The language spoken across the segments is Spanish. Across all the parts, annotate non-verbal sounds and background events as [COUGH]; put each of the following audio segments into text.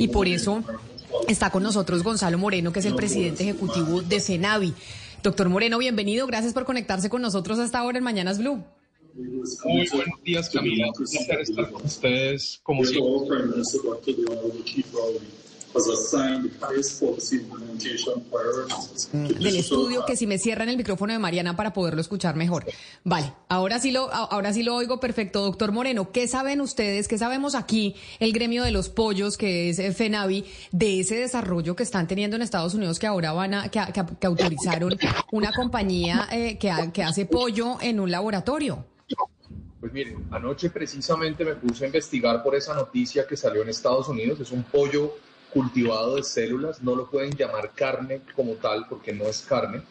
Y por eso está con nosotros Gonzalo Moreno, que es el presidente ejecutivo de Cenavi. Doctor Moreno, bienvenido. Gracias por conectarse con nosotros hasta ahora en Mañanas Blue. Muy buenos días, Camila. Un placer estar con ustedes como siempre. Del estudio, que si me cierran el micrófono de Mariana para poderlo escuchar mejor. Vale, ahora sí lo, ahora sí lo oigo perfecto. Doctor Moreno, ¿qué saben ustedes, qué sabemos aquí, el gremio de los pollos, que es eh, FENAVI, de ese desarrollo que están teniendo en Estados Unidos, que ahora van a, que, que- que autorizaron una compañía eh, que, que hace pollo en un laboratorio? Pues miren, anoche precisamente me puse a investigar por esa noticia que salió en Estados Unidos. Es un pollo cultivado de células, no lo pueden llamar carne como tal porque no es carne.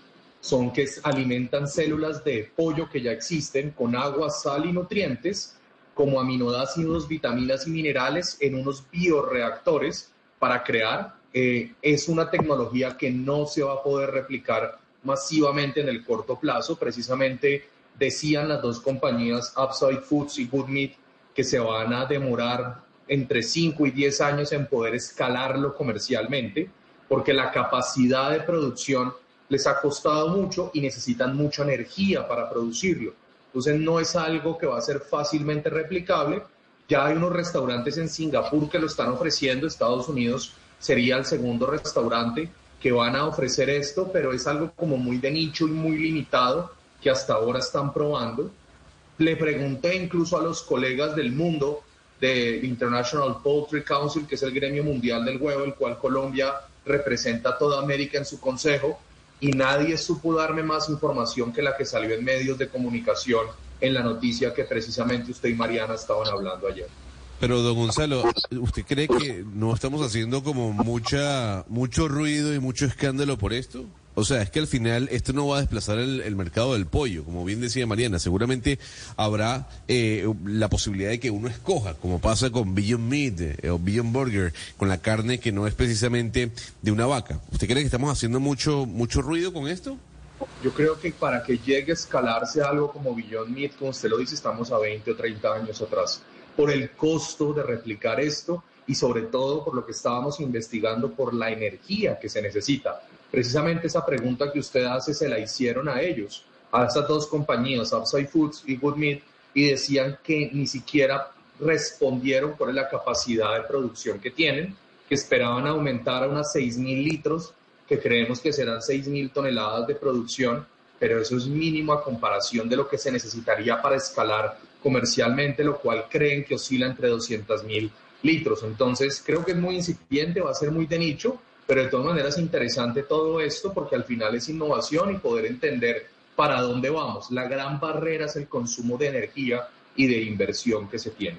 Son que alimentan células de pollo que ya existen con agua, sal y nutrientes como aminoácidos, vitaminas y minerales en unos bioreactores para crear. Eh, es una tecnología que no se va a poder replicar masivamente en el corto plazo. Precisamente decían las dos compañías, Upside Foods y Good Meat, que se van a demorar entre 5 y 10 años en poder escalarlo comercialmente, porque la capacidad de producción les ha costado mucho y necesitan mucha energía para producirlo. Entonces no es algo que va a ser fácilmente replicable. Ya hay unos restaurantes en Singapur que lo están ofreciendo, Estados Unidos sería el segundo restaurante que van a ofrecer esto, pero es algo como muy de nicho y muy limitado que hasta ahora están probando. Le pregunté incluso a los colegas del mundo del International Poultry Council, que es el gremio mundial del huevo, el cual Colombia representa a toda América en su consejo, y nadie supo darme más información que la que salió en medios de comunicación en la noticia que precisamente usted y Mariana estaban hablando ayer. Pero, don Gonzalo, ¿usted cree que no estamos haciendo como mucha, mucho ruido y mucho escándalo por esto? O sea, es que al final esto no va a desplazar el, mercado del pollo, como bien decía Mariana. Seguramente habrá eh, la posibilidad de que uno escoja, como pasa con Beyond Meat eh, o Beyond Burger, con la carne que no es precisamente de una vaca. ¿Usted cree que estamos haciendo mucho, mucho ruido con esto? Yo creo que para que llegue a escalarse algo como Beyond Meat, como usted lo dice, estamos a 20 o 30 años atrás. Por el costo de replicar esto y sobre todo por lo que estábamos investigando, por la energía que se necesita. Precisamente esa pregunta que usted hace se la hicieron a ellos, a estas dos compañías, Upside Foods y Good Meat, y decían que ni siquiera respondieron es la capacidad de producción que tienen, que esperaban aumentar a unas 6.000 litros que creemos que serán 6.000 toneladas de producción, pero eso es mínimo a comparación de lo que se necesitaría para escalar comercialmente, lo cual creen que oscila entre 200.000 litros. Entonces, creo que es muy incipiente, va a ser muy de nicho, pero de todas maneras es interesante todo esto porque al final es innovación y poder entender para dónde vamos. La gran barrera es el consumo de energía y de inversión que se tiene.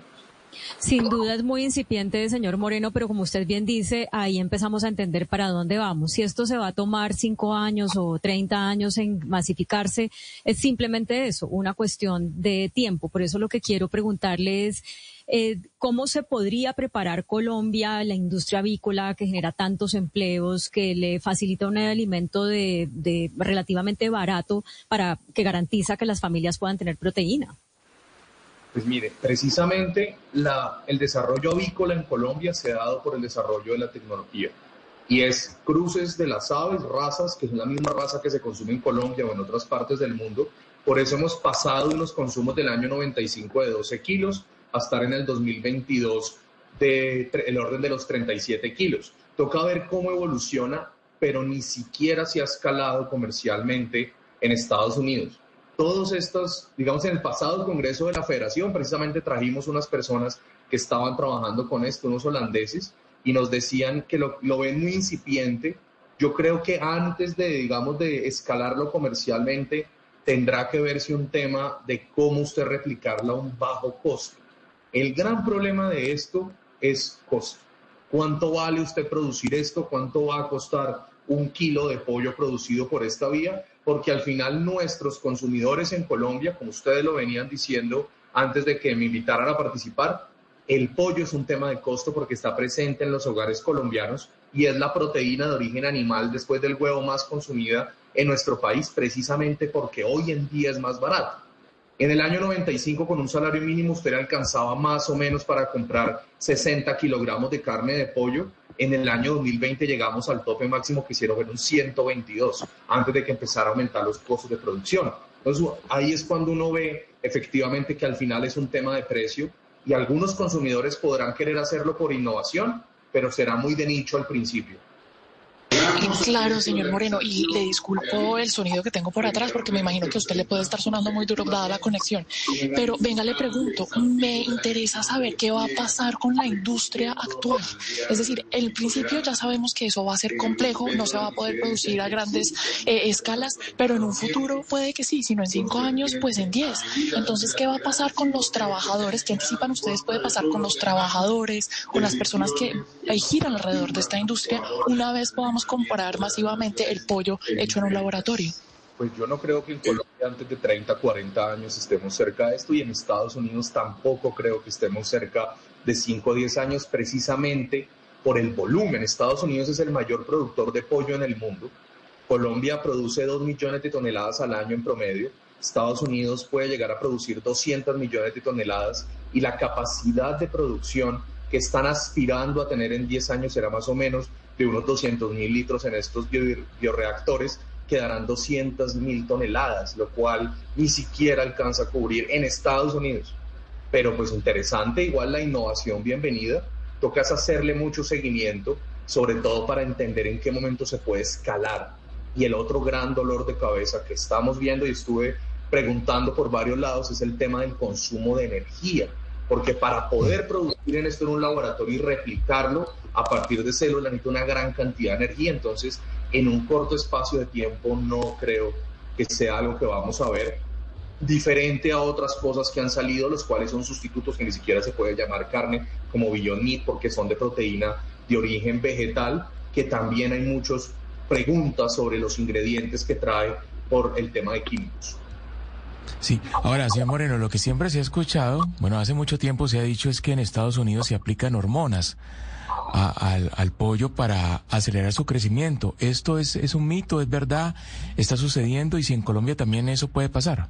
Sin duda es muy incipiente, señor Moreno, pero como usted bien dice, ahí empezamos a entender para dónde vamos. Si esto se va a tomar cinco años o treinta años en masificarse, es simplemente eso, una cuestión de tiempo. Por eso lo que quiero preguntarle es, eh, ¿cómo se podría preparar Colombia, la industria avícola que genera tantos empleos, que le facilita un alimento de, de relativamente barato para que garantiza que las familias puedan tener proteína? Pues mire, precisamente la, el desarrollo avícola en Colombia se ha dado por el desarrollo de la tecnología. Y es cruces de las aves, razas, que es la misma raza que se consume en Colombia o en otras partes del mundo. Por eso hemos pasado unos consumos del año 95 de 12 kilos a estar en el 2022 de el orden de los 37 kilos. Toca ver cómo evoluciona, pero ni siquiera se ha escalado comercialmente en Estados Unidos todos estos, digamos, en el pasado Congreso de la Federación, precisamente trajimos unas personas que estaban trabajando con esto, unos holandeses, y nos decían que lo, lo ven muy incipiente. Yo creo que antes de, digamos, de escalarlo comercialmente, tendrá que verse un tema de cómo usted replicarlo a un bajo costo. El gran problema de esto es costo. ¿Cuánto vale usted producir esto? ¿Cuánto va a costar un kilo de pollo producido por esta vía? Porque al final nuestros consumidores en Colombia, como ustedes lo venían diciendo antes de que me invitaran a participar, el pollo es un tema de costo porque está presente en los hogares colombianos y es la proteína de origen animal después del huevo más consumida en nuestro país precisamente porque hoy en día es más barato. En el año 95 con un salario mínimo usted alcanzaba más o menos para comprar 60 kilogramos de carne de pollo. En el año 2020 llegamos al tope máximo que hicieron en un 122 antes de que empezara a aumentar los costos de producción. Entonces ahí es cuando uno ve efectivamente que al final es un tema de precio y algunos consumidores podrán querer hacerlo por innovación, pero será muy de nicho al principio. Claro, señor Moreno, y le disculpo el sonido que tengo por atrás porque me imagino que a usted le puede estar sonando muy duro dada la conexión. Pero venga, le pregunto, me interesa saber qué va a pasar con la industria actual. Es decir, en principio ya sabemos que eso va a ser complejo, no se va a poder producir a grandes eh, escalas, pero en un futuro puede que sí, sino en cinco años, pues en diez. Entonces, ¿qué va a pasar con los trabajadores? ¿Qué anticipan ustedes puede pasar con los trabajadores, con las personas que giran alrededor de esta industria una vez podamos comparar masivamente el pollo hecho en un laboratorio? Pues yo no creo que en Colombia antes de 30, 40 años estemos cerca de esto y en Estados Unidos tampoco creo que estemos cerca de 5 o 10 años precisamente por el volumen. Estados Unidos es el mayor productor de pollo en el mundo. Colombia produce 2 millones de toneladas al año en promedio. Estados Unidos puede llegar a producir 200 millones de toneladas y la capacidad de producción que están aspirando a tener en 10 años será más o menos de unos 200 mil litros en estos bioreactores, quedarán 200 mil toneladas, lo cual ni siquiera alcanza a cubrir en Estados Unidos. Pero pues interesante, igual la innovación, bienvenida. Tocas hacerle mucho seguimiento, sobre todo para entender en qué momento se puede escalar. Y el otro gran dolor de cabeza que estamos viendo y estuve preguntando por varios lados es el tema del consumo de energía porque para poder producir en esto en un laboratorio y replicarlo a partir de células necesita una gran cantidad de energía, entonces en un corto espacio de tiempo no creo que sea algo que vamos a ver diferente a otras cosas que han salido, los cuales son sustitutos que ni siquiera se puede llamar carne, como Beyond Meat, porque son de proteína de origen vegetal, que también hay muchas preguntas sobre los ingredientes que trae por el tema de químicos. Sí, ahora, señor Moreno, lo que siempre se ha escuchado, bueno, hace mucho tiempo se ha dicho es que en Estados Unidos se aplican hormonas al, pollo para acelerar su crecimiento. ¿Esto es, es un mito, es verdad? ¿Está sucediendo? Y si en Colombia también eso puede pasar.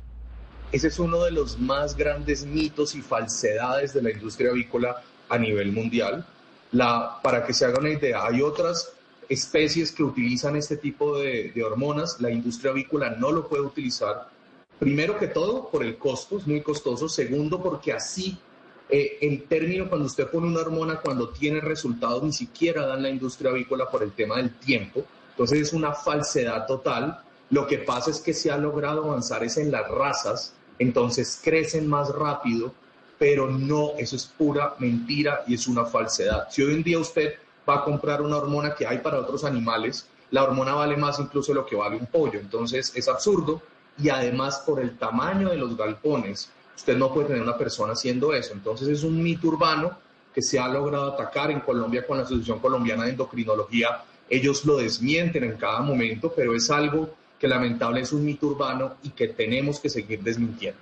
Ese es uno de los más grandes mitos y falsedades de la industria avícola a nivel mundial. La, para que se haga una idea, hay otras especies que utilizan este tipo de, de hormonas, la industria avícola no lo puede utilizar Primero que todo, por el costo, es muy costoso. Segundo, porque así eh, el término cuando usted pone una hormona, cuando tiene resultados, ni siquiera dan la industria avícola por el tema del tiempo. Entonces es una falsedad total. Lo que pasa es que se ha logrado avanzar es en las razas, entonces crecen más rápido, pero no, eso es pura mentira y es una falsedad. Si hoy en día usted va a comprar una hormona que hay para otros animales, la hormona vale más incluso de lo que vale un pollo. Entonces es absurdo y además por el tamaño de los galpones, usted no puede tener una persona haciendo eso. Entonces es un mito urbano que se ha logrado atacar en Colombia con la Asociación Colombiana de Endocrinología. Ellos lo desmienten en cada momento, pero es algo que lamentable es un mito urbano y que tenemos que seguir desmintiendo.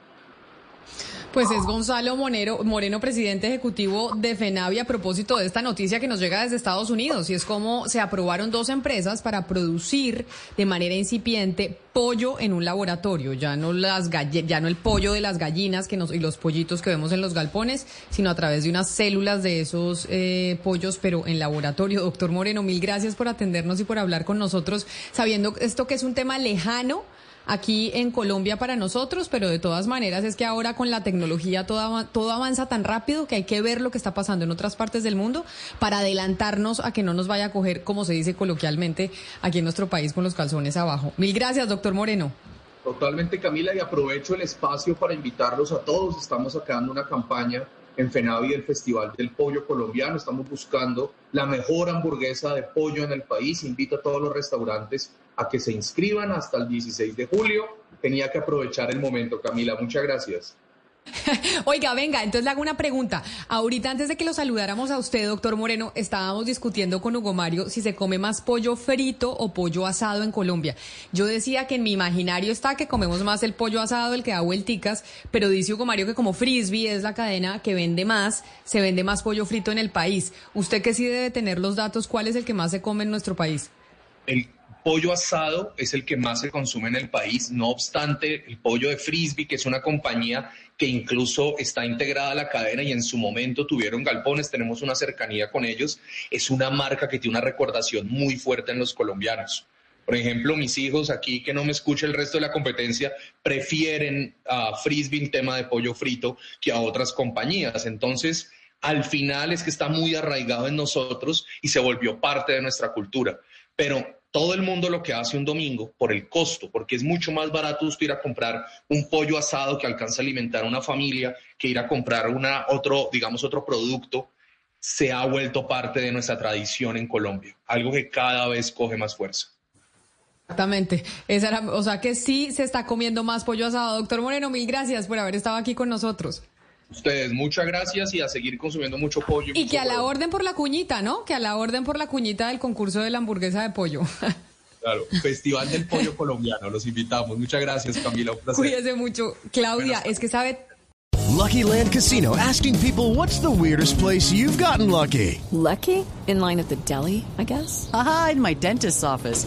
Pues es Gonzalo Monero, Moreno, presidente ejecutivo de FENAVI, a propósito de esta noticia que nos llega desde Estados Unidos, y es como se aprobaron dos empresas para producir de manera incipiente pollo en un laboratorio, ya no las ya no el pollo de las gallinas que nos, y los pollitos que vemos en los galpones, sino a través de unas células de esos eh, pollos, pero en laboratorio. Doctor Moreno, mil gracias por atendernos y por hablar con nosotros, sabiendo esto que es un tema lejano aquí en Colombia para nosotros, pero de todas maneras es que ahora con la tecnología todo, todo avanza tan rápido que hay que ver lo que está pasando en otras partes del mundo para adelantarnos a que no nos vaya a coger, como se dice coloquialmente, aquí en nuestro país con los calzones abajo. Mil gracias, Moreno. Totalmente, Camila, y aprovecho el espacio para invitarlos a todos. Estamos sacando una campaña en FENAVI, el Festival del Pollo Colombiano. Estamos buscando la mejor hamburguesa de pollo en el país. Invito a todos los restaurantes a que se inscriban hasta el 16 de julio. Tenía que aprovechar el momento, Camila. Muchas gracias. [LAUGHS] Oiga, venga, entonces le hago una pregunta. Ahorita antes de que lo saludáramos a usted, doctor Moreno, estábamos discutiendo con Hugo Mario si se come más pollo frito o pollo asado en Colombia. Yo decía que en mi imaginario está que comemos más el pollo asado, el que da vuelticas, pero dice Hugo Mario que como Frisbee es la cadena que vende más, se vende más pollo frito en el país. Usted que sí debe tener los datos, ¿cuál es el que más se come en nuestro país? El pollo asado es el que más se consume en el país, no obstante, el pollo de Frisbee, que es una compañía que incluso está integrada a la cadena y en su momento tuvieron galpones, tenemos una cercanía con ellos, es una marca que tiene una recordación muy fuerte en los colombianos. Por ejemplo, mis hijos aquí, que no me escucha el resto de la competencia, prefieren a Frisbee en tema de pollo frito que a otras compañías. Entonces, al final es que está muy arraigado en nosotros y se volvió parte de nuestra cultura. Pero todo el mundo lo que hace un domingo por el costo, porque es mucho más barato usted ir a comprar un pollo asado que alcanza a alimentar a una familia que ir a comprar una, otro, digamos, otro producto, se ha vuelto parte de nuestra tradición en Colombia, algo que cada vez coge más fuerza. Exactamente. Esa era, o sea que sí se está comiendo más pollo asado. Doctor Moreno, mil gracias por haber estado aquí con nosotros. Ustedes, muchas gracias y a seguir consumiendo mucho pollo. Y, que a la orden por la cuñita, ¿no? Que a la orden por la cuñita del concurso de la hamburguesa de pollo. [LAUGHS] Claro, Festival del Pollo Colombiano, los invitamos. Muchas gracias, Camila. Un placer. Cuídese mucho. Claudia, es que sabe... Lucky Land Casino, asking people what's the weirdest place you've gotten lucky. Lucky? In line at the deli, I guess? Aha, in my dentist's office.